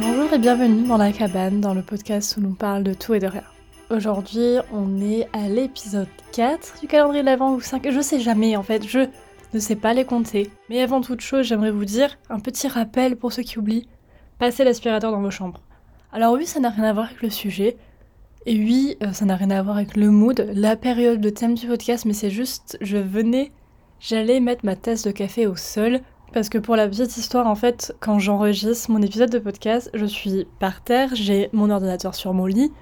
Bonjour et bienvenue dans la cabane, dans le podcast où l'on parle de tout et de rien. Aujourd'hui, on est à l'épisode 4 du calendrier de l'Avent ou 5, je sais jamais en fait, je ne sais pas les compter. Mais avant toute chose, j'aimerais vous dire un petit rappel pour ceux qui oublient, passez l'aspirateur dans vos chambres. Alors oui, ça n'a rien à voir avec le sujet, et oui, euh, ça n'a rien à voir avec le mood, la période, le thème du podcast, mais c'est juste, je venais, j'allais mettre ma tasse de café au sol, parce que pour la petite histoire, en fait, quand j'enregistre mon épisode de podcast, je suis par terre, j'ai mon ordinateur sur mon lit,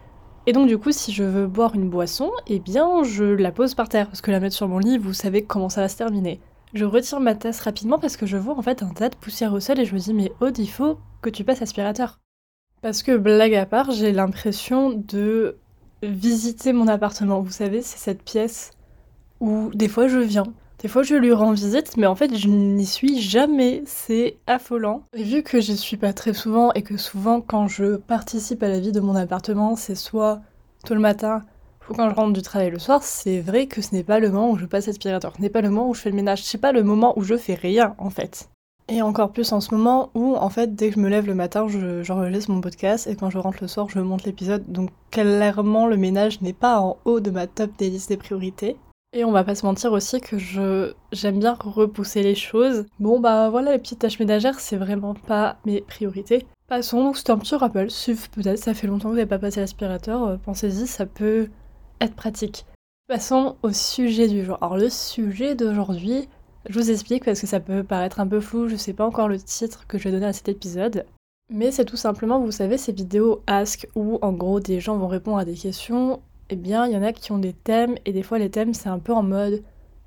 et donc du coup, si je veux boire une boisson, eh bien, je la pose par terre, parce que la mettre sur mon lit, vous savez comment ça va se terminer. Je retire ma tasse rapidement parce que je vois en fait un tas de poussière au sol et je me dis mais Aude, il faut que tu passes aspirateur. Parce que blague à part, j'ai l'impression de visiter mon appartement. Vous savez, c'est cette pièce où des fois je viens, des fois je lui rends visite, mais en fait je n'y suis jamais. C'est affolant. Et vu que j'y suis pas très souvent et que souvent quand je participe à la vie de mon appartement, c'est soit tôt le matin ou quand je rentre du travail le soir, c'est vrai que ce n'est pas le moment où je passe aspirateur, ce n'est pas le moment où je fais le ménage, c'est pas le moment où je fais rien en fait. Et encore plus en ce moment où, en fait, dès que je me lève le matin, j'enregistre mon podcast et quand je rentre le soir, je monte l'épisode. Donc, clairement, le ménage n'est pas en haut de ma top des listes des priorités. Et on va pas se mentir aussi que je j'aime bien repousser les choses. Bon bah voilà, les petites tâches ménagères, c'est vraiment pas mes priorités. Passons, donc c'est un petit rappel, suff peut-être, ça fait longtemps que vous n'avez pas passé l'aspirateur, euh, pensez-y, ça peut être pratique. Passons au sujet du jour. Alors le sujet d'aujourd'hui, je vous explique parce que ça peut paraître un peu flou, je sais pas encore le titre que je vais donner à cet épisode. Mais c'est tout simplement, vous savez, ces vidéos Ask où en gros des gens vont répondre à des questions. Eh bien, il y en a qui ont des thèmes et des fois les thèmes c'est un peu en mode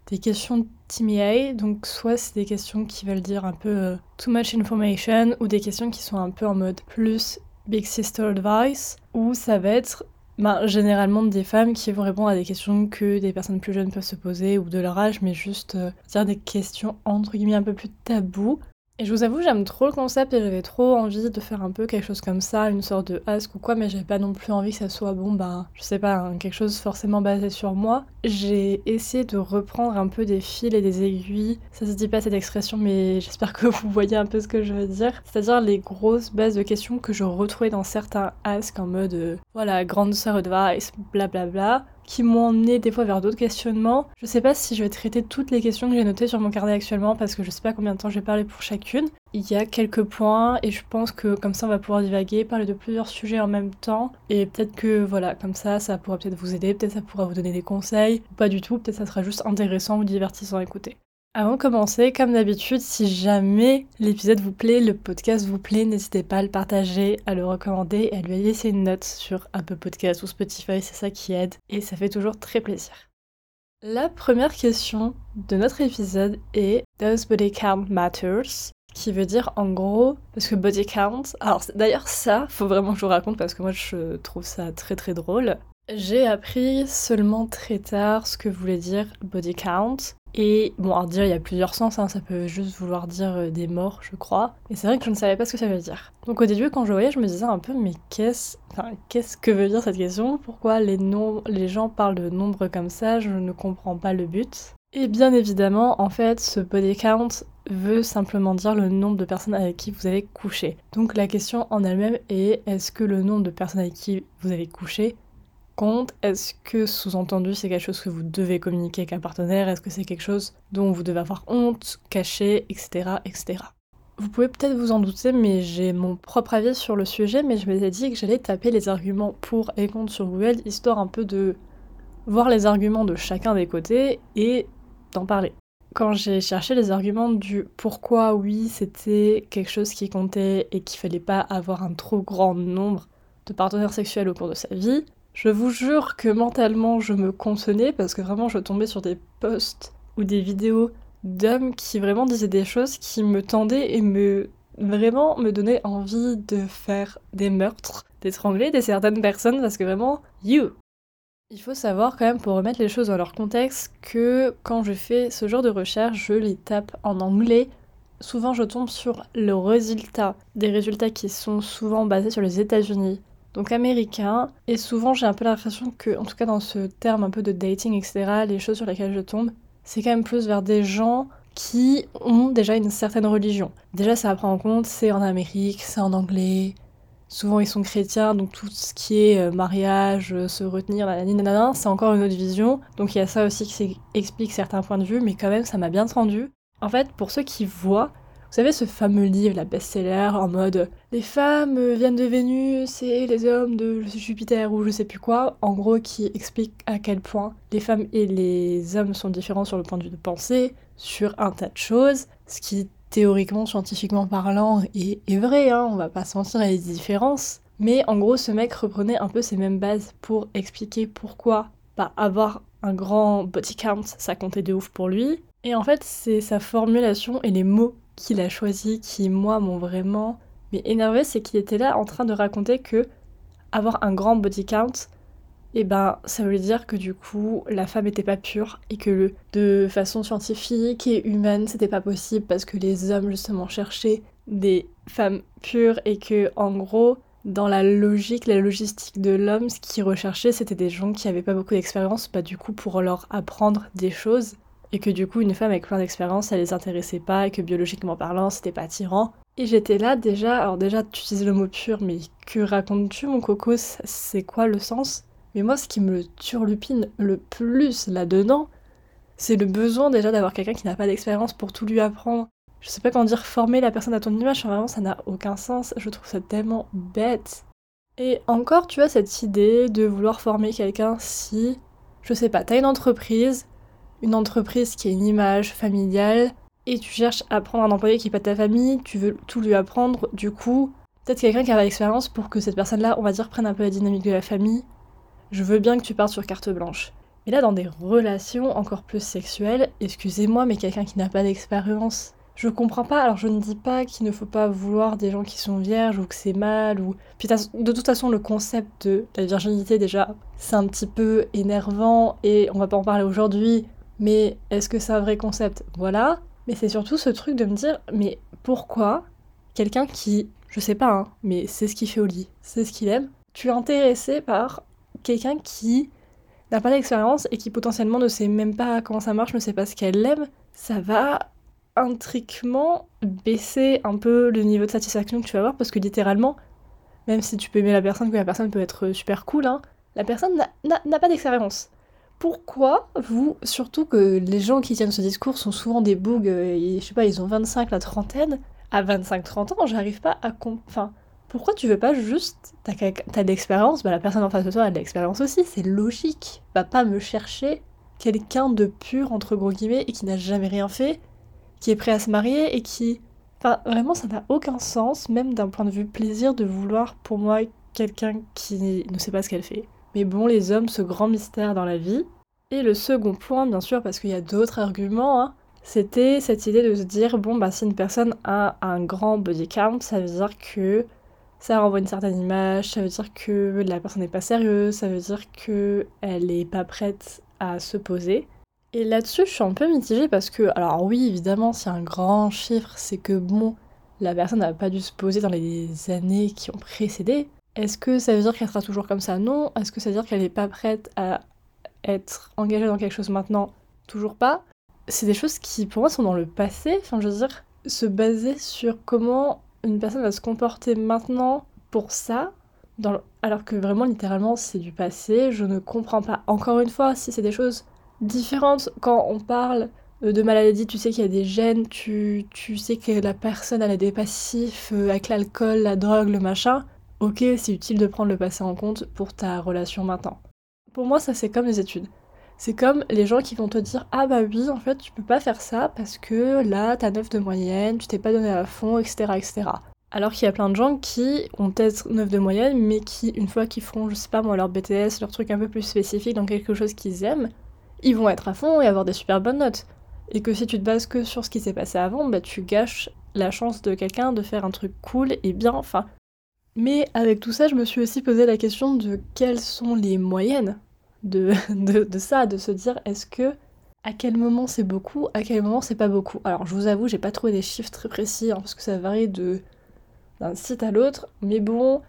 des questions TMA, donc soit c'est des questions qui veulent dire un peu euh, too much information ou des questions qui sont un peu en mode plus Big Sister Advice, ou ça va être bah, généralement des femmes qui vont répondre à des questions que des personnes plus jeunes peuvent se poser ou de leur âge, mais juste euh, dire des questions entre guillemets un peu plus tabous. Et je vous avoue, j'aime trop le concept et j'avais trop envie de faire un peu quelque chose comme ça, une sorte de ask ou quoi, mais j'avais pas non plus envie que ça soit, bon, bah, je sais pas, hein, quelque chose forcément basé sur moi. J'ai essayé de reprendre un peu des fils et des aiguilles, ça se dit pas cette expression, mais j'espère que vous voyez un peu ce que je veux dire. C'est-à-dire les grosses bases de questions que je retrouvais dans certains ask en mode, euh, voilà, grande sœur advice, blablabla. Bla bla qui m'ont emmené des fois vers d'autres questionnements. Je sais pas si je vais traiter toutes les questions que j'ai notées sur mon carnet actuellement parce que je sais pas combien de temps je vais parler pour chacune. Il y a quelques points et je pense que comme ça on va pouvoir divaguer, parler de plusieurs sujets en même temps et peut-être que voilà, comme ça ça pourra peut-être vous aider, peut-être ça pourra vous donner des conseils, pas du tout, peut-être ça sera juste intéressant ou divertissant à écouter. Avant de commencer, comme d'habitude, si jamais l'épisode vous plaît, le podcast vous plaît, n'hésitez pas à le partager, à le recommander et à lui laisser une note sur Apple Podcast ou Spotify, c'est ça qui aide et ça fait toujours très plaisir. La première question de notre épisode est Does body count matters? qui veut dire en gros, parce que body count, alors d'ailleurs ça, faut vraiment que je vous raconte parce que moi je trouve ça très très drôle. J'ai appris seulement très tard ce que voulait dire body count. Et bon, à dire, il y a plusieurs sens, hein. ça peut juste vouloir dire euh, des morts, je crois. Et c'est vrai que je ne savais pas ce que ça veut dire. Donc au début, quand je voyais, je me disais un peu, mais qu'est-ce qu'est-ce que veut dire cette question? Pourquoi les, les gens parlent de nombres comme ça? Je ne comprends pas le but. Et bien évidemment, en fait, ce body count veut simplement dire le nombre de personnes avec qui vous avez couché. Donc la question en elle-même est est-ce que le nombre de personnes avec qui vous avez couché Est-ce que sous-entendu c'est quelque chose que vous devez communiquer avec un partenaire? Est-ce que c'est quelque chose dont vous devez avoir honte, cacher, etc. etc. Vous pouvez peut-être vous en douter, mais j'ai mon propre avis sur le sujet, mais je m'étais dit que j'allais taper les arguments pour et contre sur Google, histoire un peu de voir les arguments de chacun des côtés et d'en parler. Quand j'ai cherché les arguments du pourquoi oui c'était quelque chose qui comptait et qu'il fallait pas avoir un trop grand nombre de partenaires sexuels au cours de sa vie, je vous jure que mentalement je me contenais parce que vraiment je tombais sur des posts ou des vidéos d'hommes qui vraiment disaient des choses qui me tendaient et me vraiment me donnaient envie de faire des meurtres, d'étrangler des certaines personnes parce que vraiment, you Il faut savoir quand même pour remettre les choses dans leur contexte que quand je fais ce genre de recherche, je les tape en anglais. Souvent je tombe sur le résultat, des résultats qui sont souvent basés sur les États-Unis, donc américain. Et souvent, j'ai un peu l'impression que, en tout cas dans ce terme un peu de dating, etc., les choses sur lesquelles je tombe, c'est quand même plus vers des gens qui ont déjà une certaine religion. Déjà, ça à prendre en compte, c'est en Amérique, c'est en anglais, souvent ils sont chrétiens, donc tout ce qui est euh, mariage, euh, se retenir, nanana, c'est encore une autre vision. Donc il y a ça aussi qui explique certains points de vue, mais quand même ça m'a bien tendu. En fait, pour ceux qui voient, vous savez ce fameux livre, la best-seller, en mode les femmes viennent de Vénus et les hommes de Jupiter ou je sais plus quoi, en gros qui explique à quel point les femmes et les hommes sont différents sur le point de vue de pensée, sur un tas de choses, ce qui théoriquement, scientifiquement parlant, est, vrai, hein, on va pas sentir les différences. Mais en gros, ce mec reprenait un peu ces mêmes bases pour expliquer pourquoi avoir un grand body count, ça comptait de ouf pour lui. Et en fait, c'est sa formulation et les mots qu'il a choisis qui, moi, m'ont vraiment mais énervé, c'est qu'il était là en train de raconter que avoir un grand body count, eh ben ça veut dire que du coup la femme n'était pas pure et que de façon scientifique et humaine c'était pas possible parce que les hommes justement cherchaient des femmes pures et que en gros dans la logique, la logistique de l'homme, ce qu'ils recherchait c'était des gens qui avaient pas beaucoup d'expérience, pas du coup pour leur apprendre des choses et que du coup une femme avec plein d'expérience ça les intéressait pas et que biologiquement parlant c'était pas attirant. Et j'étais là déjà, alors déjà tu utilises le mot pur mais que racontes-tu mon coco, c'est quoi le sens? Mais moi, ce qui me turlupine le plus là-dedans, c'est le besoin déjà d'avoir quelqu'un qui n'a pas d'expérience pour tout lui apprendre. Je sais pas comment dire former la personne à ton image, vraiment ça n'a aucun sens, je trouve ça tellement bête. Et encore, tu as cette idée de vouloir former quelqu'un si, je sais pas, t'as une entreprise, une entreprise qui a une image familiale, et tu cherches à prendre un employé qui n'est pas de ta famille, tu veux tout lui apprendre, du coup, peut-être quelqu'un qui a l'expérience pour que cette personne-là, on va dire, prenne un peu la dynamique de la famille, je veux bien que tu partes sur carte blanche. Mais là, dans des relations encore plus sexuelles, excusez-moi, mais quelqu'un qui n'a pas d'expérience, je comprends pas. Alors, je ne dis pas qu'il ne faut pas vouloir des gens qui sont vierges ou que c'est mal ou. Puis, de toute façon, le concept de la virginité, déjà, c'est un petit peu énervant et on va pas en parler aujourd'hui. Mais est-ce que c'est un vrai concept? Voilà. Mais c'est surtout ce truc de me dire, mais pourquoi quelqu'un qui, je sais pas, hein, mais c'est ce qu'il fait au lit, c'est ce qu'il aime, tu es intéressé par quelqu'un qui n'a pas d'expérience et qui potentiellement ne sait même pas comment ça marche, ne sait pas ce qu'elle aime, ça va intriquement baisser un peu le niveau de satisfaction que tu vas avoir parce que littéralement, même si tu peux aimer la personne, que la personne peut être super cool, hein, la personne n'a pas d'expérience. Pourquoi vous, surtout que les gens qui tiennent ce discours sont souvent des bougs, euh, je sais pas, ils ont 25, la trentaine, à 25-30 ans, j'arrive pas à... Enfin, pourquoi tu veux pas juste. T'as, de l'expérience, bah la personne en face de toi a de l'expérience aussi, c'est logique. Va pas me chercher quelqu'un de pur, entre gros guillemets, et qui n'a jamais rien fait, qui est prêt à se marier et qui. Enfin, vraiment, ça n'a aucun sens, même d'un point de vue plaisir, de vouloir pour moi quelqu'un qui ne sait pas ce qu'elle fait. Mais bon, les hommes, ce grand mystère dans la vie. Et le second point, bien sûr, parce qu'il y a d'autres arguments, hein, c'était cette idée de se dire bon, bah, si une personne a un grand body count, ça veut dire que ça renvoie une certaine image, ça veut dire que la personne n'est pas sérieuse, ça veut dire qu'elle n'est pas prête à se poser. Et là-dessus, je suis un peu mitigée parce que, alors oui, évidemment, c'est un grand chiffre, c'est que bon, la personne n'a pas dû se poser dans les années qui ont précédé. Est-ce que ça veut dire qu'elle sera toujours comme ça? Non. Est-ce que ça veut dire qu'elle n'est pas prête à être engagée dans quelque chose maintenant? Toujours pas. C'est des choses qui, pour moi, sont dans le passé. Enfin, je veux dire, se baser sur comment une personne va se comporter maintenant pour ça, alors que vraiment littéralement c'est du passé, je ne comprends pas. Encore une fois, si c'est des choses différentes, quand on parle euh, de maladie, tu sais qu'il y a des gènes, tu, sais que la personne a des passifs euh, avec l'alcool, la drogue, le machin, ok, c'est utile de prendre le passé en compte pour ta relation maintenant. Pour moi, ça c'est comme les études. C'est comme les gens qui vont te dire Ah bah oui, en fait, tu peux pas faire ça parce que là, t'as 9 de moyenne, tu t'es pas donné à fond, etc. etc. Alors qu'il y a plein de gens qui ont peut-être 9 de moyenne, mais qui, une fois qu'ils feront, je sais pas moi, leur BTS, leur truc un peu plus spécifique dans quelque chose qu'ils aiment, ils vont être à fond et avoir des super bonnes notes. Et que si tu te bases que sur ce qui s'est passé avant, bah tu gâches la chance de quelqu'un de faire un truc cool et bien, enfin. Mais avec tout ça, je me suis aussi posé la question de quelles sont les moyennes de, ça, de se dire est-ce que à quel moment c'est beaucoup, à quel moment c'est pas beaucoup? Alors je vous avoue, j'ai pas trouvé des chiffres très précis hein, parce que ça varie de d'un site à l'autre, mais bon,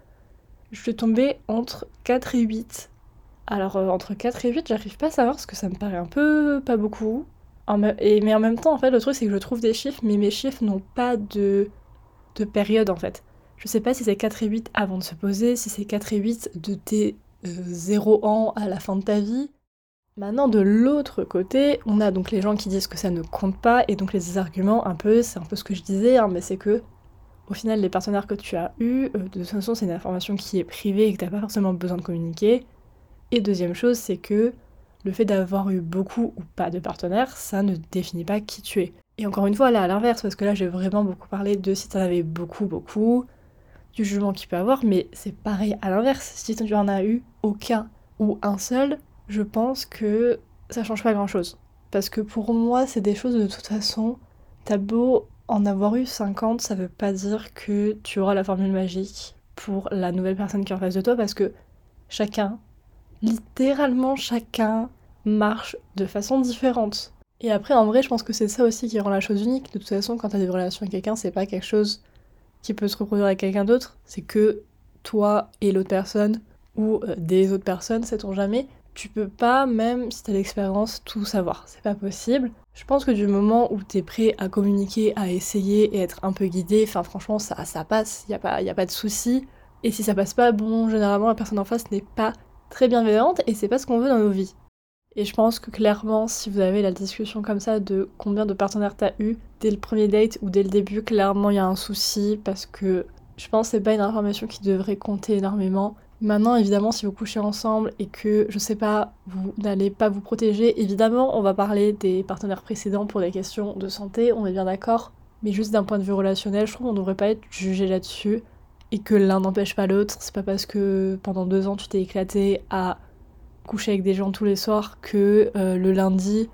je suis tombée entre 4 et 8. Alors euh, entre 4 et 8, j'arrive pas à savoir parce que ça me paraît un peu pas beaucoup. et, mais en même temps, en fait, le truc c'est que je trouve des chiffres, mais mes chiffres n'ont pas de, de période en fait. Je sais pas si c'est 4 et 8 avant de se poser, si c'est 4 et 8 de tes 0 euh, ans à la fin de ta vie. Maintenant, de l'autre côté, on a donc les gens qui disent que ça ne compte pas, et donc les arguments, un peu, c'est un peu ce que je disais, hein, mais c'est que, au final, les partenaires que tu as eus, euh, de toute façon, c'est une information qui est privée et que tu n'as pas forcément besoin de communiquer. Et deuxième chose, c'est que le fait d'avoir eu beaucoup ou pas de partenaires, ça ne définit pas qui tu es. Et encore une fois, là, à l'inverse, parce que là, j'ai vraiment beaucoup parlé de si tu en avais beaucoup, beaucoup, du jugement qu'il peut avoir, mais c'est pareil à l'inverse. Si tu en as eu aucun ou un seul, je pense que ça change pas grand chose. Parce que pour moi, c'est des choses de toute façon, t'as beau en avoir eu 50, ça veut pas dire que tu auras la formule magique pour la nouvelle personne qui est en face de toi, parce que chacun, littéralement chacun, marche de façon différente. Et après, en vrai, je pense que c'est ça aussi qui rend la chose unique. De toute façon, quand t'as des relations avec quelqu'un, c'est pas quelque chose qui peut se reproduire avec quelqu'un d'autre, c'est que toi et l'autre personne, ou euh, des autres personnes, sait-on jamais, tu peux pas, même si t'as l'expérience, tout savoir. C'est pas possible. Je pense que du moment où t'es prêt à communiquer, à essayer et être un peu guidé, enfin franchement ça, ça passe, y a, pas, y a pas de souci. Et si ça passe pas, bon, généralement la personne en face n'est pas très bienveillante et c'est pas ce qu'on veut dans nos vies. Et je pense que clairement, si vous avez la discussion comme ça de combien de partenaires t'as eu dès le premier date ou dès le début, clairement il y a un souci parce que je pense que c'est pas une information qui devrait compter énormément. Maintenant, évidemment, si vous couchez ensemble et que, je sais pas, vous n'allez pas vous protéger, évidemment, on va parler des partenaires précédents pour des questions de santé, on est bien d'accord. Mais juste d'un point de vue relationnel, je trouve qu'on devrait pas être jugé là-dessus et que l'un n'empêche pas l'autre. C'est pas parce que pendant deux ans tu t'es éclaté à coucher avec des gens tous les soirs que euh, le lundi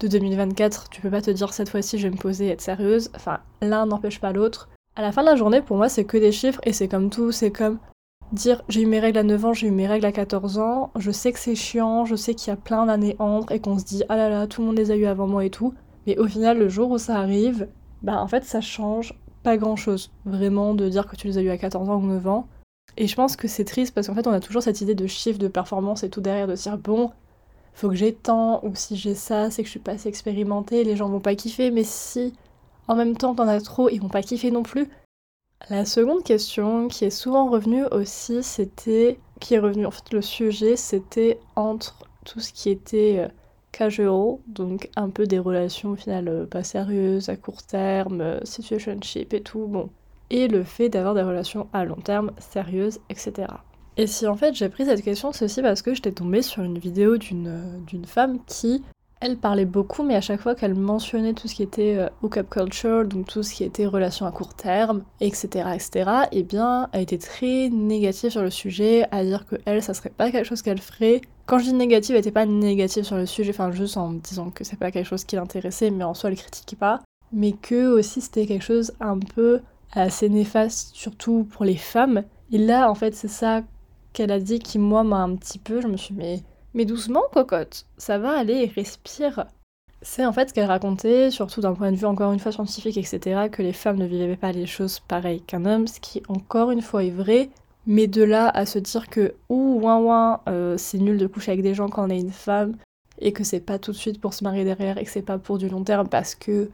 de 2024, tu peux pas te dire cette fois-ci je vais me poser et être sérieuse. Enfin, l'un n'empêche pas l'autre. À la fin de la journée, pour moi, c'est que des chiffres et c'est comme tout, c'est comme dire j'ai eu mes règles à 9 ans, j'ai eu mes règles à 14 ans, je sais que c'est chiant, je sais qu'il y a plein d'années entre et qu'on se dit ah là là, tout le monde les a eu avant moi et tout. Mais au final, le jour où ça arrive, bah en fait, ça change pas grand chose. Vraiment, de dire que tu les as eu à 14 ans ou 9 ans. Et je pense que c'est triste parce qu'en fait, on a toujours cette idée de chiffre, de performance et tout derrière, de dire bon, faut que j'ai tant, ou si j'ai ça, c'est que je suis pas assez expérimentée, les gens vont pas kiffer, mais si en même temps t'en as trop, ils vont pas kiffer non plus. La seconde question qui est souvent revenue aussi, c'était. qui est revenu, en fait, le sujet, c'était entre tout ce qui était euh, casual, donc un peu des relations au final euh, pas sérieuses, à court terme, euh, situationship et tout, bon, et le fait d'avoir des relations à long terme, sérieuses, etc. Et si en fait j'ai pris cette question, c'est aussi parce que j'étais tombée sur une vidéo d'une femme qui, elle parlait beaucoup, mais à chaque fois qu'elle mentionnait tout ce qui était euh, hookup culture, donc tout ce qui était relations à court terme, etc., etc., eh bien, elle était très négative sur le sujet, à dire que elle, ça serait pas quelque chose qu'elle ferait. Quand je dis négative, elle était pas négative sur le sujet, enfin juste en disant que c'est pas quelque chose qui l'intéressait, mais en soi elle critiquait pas, mais que aussi c'était quelque chose un peu assez néfaste, surtout pour les femmes. Et là, en fait, c'est ça qu'elle a dit qui, moi, m'a un petit peu. Je me suis dit, mais, doucement, cocotte, ça va aller, respire. C'est en fait ce qu'elle racontait, surtout d'un point de vue encore une fois scientifique, etc., que les femmes ne vivaient pas les choses pareilles qu'un homme, ce qui encore une fois est vrai, mais de là à se dire que ouh, ouin ouin, euh, c'est nul de coucher avec des gens quand on est une femme, et que c'est pas tout de suite pour se marier derrière, et que c'est pas pour du long terme parce que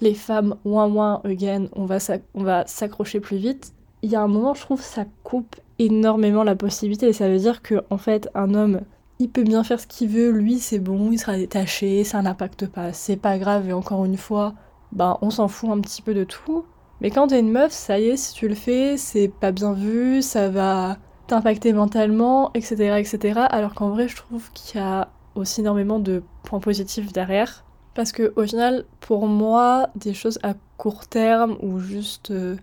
les femmes, ouin ouin, again, on va s'accrocher plus vite, il y a un moment, je trouve, ça coupe énormément la possibilité. Et ça veut dire que, en fait, un homme, il peut bien faire ce qu'il veut, lui, c'est bon, il sera détaché, ça n'impacte pas, c'est pas grave. Et encore une fois, ben, on s'en fout un petit peu de tout. Mais quand t'es une meuf, ça y est, si tu le fais, c'est pas bien vu, ça va t'impacter mentalement, etc., etc. Alors qu'en vrai, je trouve qu'il y a aussi énormément de points positifs derrière. Parce que au final, pour moi, des choses à court terme ou juste, euh,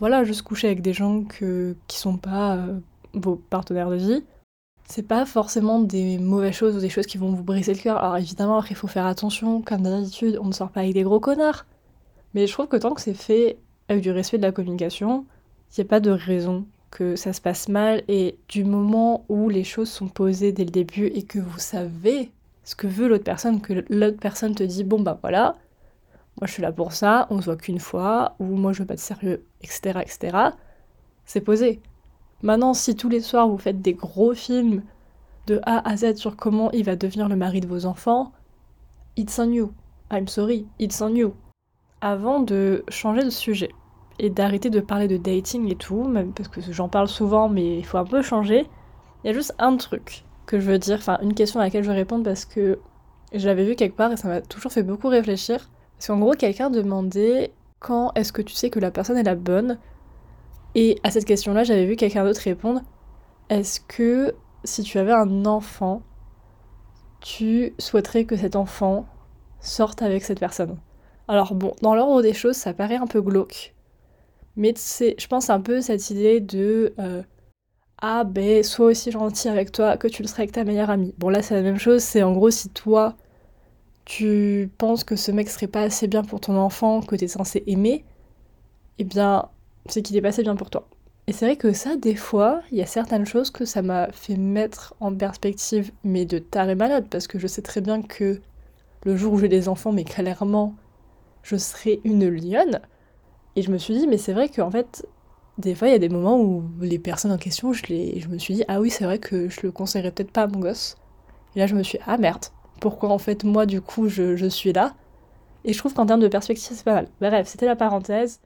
voilà, juste coucher avec des gens que, qui sont pas euh, vos partenaires de vie, c'est pas forcément des mauvaises choses ou des choses qui vont vous briser le cœur. Alors évidemment, il faut faire attention, comme d'habitude, on ne sort pas avec des gros connards. Mais je trouve que tant que c'est fait avec du respect de la communication, il n'y a pas de raison que ça se passe mal. Et du moment où les choses sont posées dès le début et que vous savez ce que veut l'autre personne, que l'autre personne te dit bon bah voilà, moi je suis là pour ça, on se voit qu'une fois, ou moi je veux pas de sérieux, etc. etc. C'est posé. Maintenant, si tous les soirs vous faites des gros films de A à Z sur comment il va devenir le mari de vos enfants, it's on you. I'm sorry, it's on you. Avant de changer de sujet et d'arrêter de parler de dating et tout, même parce que j'en parle souvent, mais il faut un peu changer. Il y a juste un truc que je veux dire, enfin une question à laquelle je veux répondre parce que je l'avais vu quelque part et ça m'a toujours fait beaucoup réfléchir. Parce qu'en gros, quelqu'un demandait quand est-ce que tu sais que la personne est la bonne? Et à cette question-là, j'avais vu quelqu'un d'autre répondre est-ce que si tu avais un enfant, tu souhaiterais que cet enfant sorte avec cette personne? Alors bon, dans l'ordre des choses, ça paraît un peu glauque. Mais c'est, je pense un peu cette idée de euh, ah ben sois aussi gentil avec toi que tu le serais avec ta meilleure amie. Bon là c'est la même chose, c'est en gros si toi tu penses que ce mec serait pas assez bien pour ton enfant que t'es censé aimer, eh bien c'est qu'il est pas assez bien pour toi. Et c'est vrai que ça, des fois, il y a certaines choses que ça m'a fait mettre en perspective, mais de taré malade, parce que je sais très bien que le jour où j'ai des enfants, mais clairement, je serai une lionne. Et je me suis dit, mais c'est vrai qu'en fait, des fois, il y a des moments où les personnes en question, je, me suis dit, ah oui, c'est vrai que je le conseillerais peut-être pas à mon gosse. Et là, je me suis dit, ah merde, pourquoi en fait, moi, du coup, je, je suis là? Et je trouve qu'en termes de perspective, c'est pas mal. Bref, c'était la parenthèse.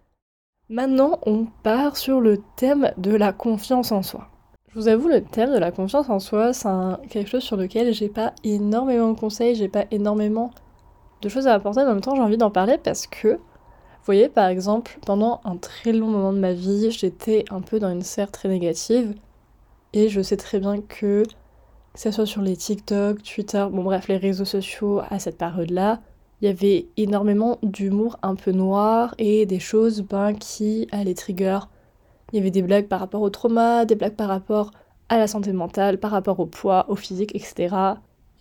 Maintenant, on part sur le thème de la confiance en soi. Je vous avoue, le thème de la confiance en soi, c'est quelque chose sur lequel j'ai pas énormément de conseils, j'ai pas énormément de choses à apporter. En même temps, j'ai envie d'en parler parce que vous voyez, par exemple, pendant un très long moment de ma vie, j'étais un peu dans une serre très négative. Et je sais très bien que, que ce soit sur les TikTok, Twitter, bon bref, les réseaux sociaux à cette période-là, il y avait énormément d'humour un peu noir et des choses ben, qui allaient trigger. Il y avait des blagues par rapport au trauma, des blagues par rapport à la santé mentale, par rapport au poids, au physique, etc.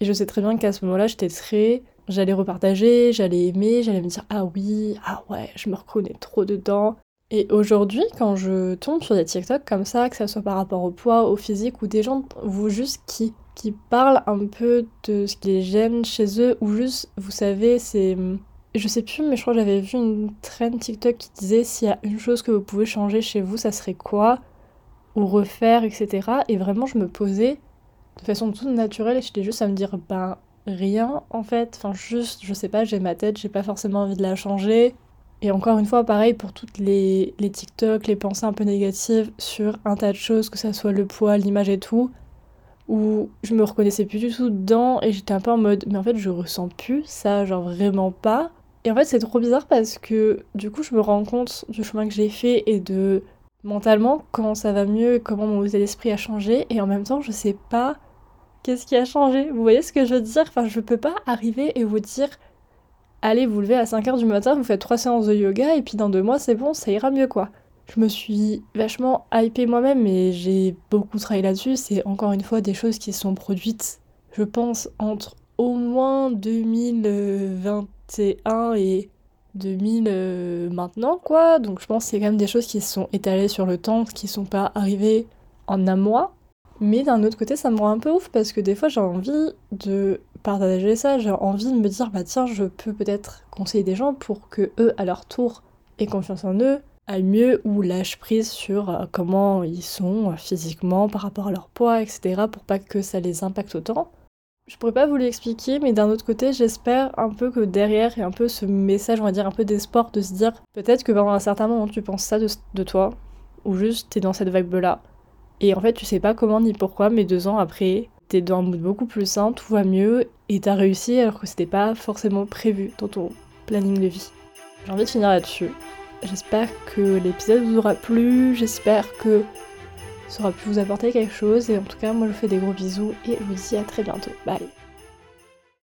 Et je sais très bien qu'à ce moment-là, j'étais très j'allais repartager, j'allais aimer, j'allais me dire ah oui, ah ouais, je me reconnais trop dedans. Et aujourd'hui, quand je tombe sur des TikTok comme ça, que ce soit par rapport au poids, au physique, ou des gens, vous juste qui, qui parlent un peu de ce qui les gêne chez eux, ou juste, vous savez, c'est. Je sais plus, mais je crois que j'avais vu une trend TikTok qui disait s'il y a une chose que vous pouvez changer chez vous, ça serait quoi? Ou refaire, etc. Et vraiment, je me posais de façon toute naturelle et j'étais juste à me dire, ben rien en fait. Enfin, juste, je sais pas, j'ai ma tête, j'ai pas forcément envie de la changer. Et encore une fois, pareil pour toutes les, les TikTok, les pensées un peu négatives sur un tas de choses, que ça soit le poids, l'image et tout, où je me reconnaissais plus du tout dedans et j'étais un peu en mode, mais en fait, je ressens plus ça, genre vraiment pas. Et en fait, c'est trop bizarre parce que du coup, je me rends compte du chemin que j'ai fait et de mentalement comment ça va mieux, comment mon état d'esprit a changé. Et en même temps, je sais pas Qu'est-ce qui a changé? Vous voyez ce que je veux dire? Enfin, je peux pas arriver et vous dire allez vous levez à 5h du matin, vous faites trois séances de yoga et puis dans deux mois c'est bon, ça ira mieux quoi. Je me suis vachement hypée moi-même et j'ai beaucoup travaillé là-dessus. C'est encore une fois des choses qui sont produites, je pense, entre au moins 2021 et 2000 euh, maintenant quoi. Donc je pense que c'est quand même des choses qui se sont étalées sur le temps, qui sont pas arrivées en un mois. Mais d'un autre côté, ça me rend un peu ouf parce que des fois, j'ai envie de partager ça, j'ai envie de me dire, bah tiens, je peux peut-être conseiller des gens pour que eux, à leur tour, aient confiance en eux, aillent mieux ou lâchent prise sur euh, comment ils sont euh, physiquement par rapport à leur poids, etc., pour pas que ça les impacte autant. Je pourrais pas vous l'expliquer, mais d'un autre côté, j'espère un peu que derrière il un peu ce message, on va dire, un peu d'espoir de se dire peut-être que pendant un certain moment tu penses ça de, de toi, ou juste t'es dans cette vibe-là, et en fait, tu sais pas comment ni pourquoi, mais deux ans après, t'es dans un mood beaucoup plus sain, tout va mieux, et t'as réussi alors que c'était pas forcément prévu dans ton planning de vie. J'ai envie de finir là-dessus. J'espère que l'épisode vous aura plu, j'espère que ça aura pu vous apporter quelque chose, et en tout cas, moi je vous fais des gros bisous, et je vous dis à très bientôt. Bye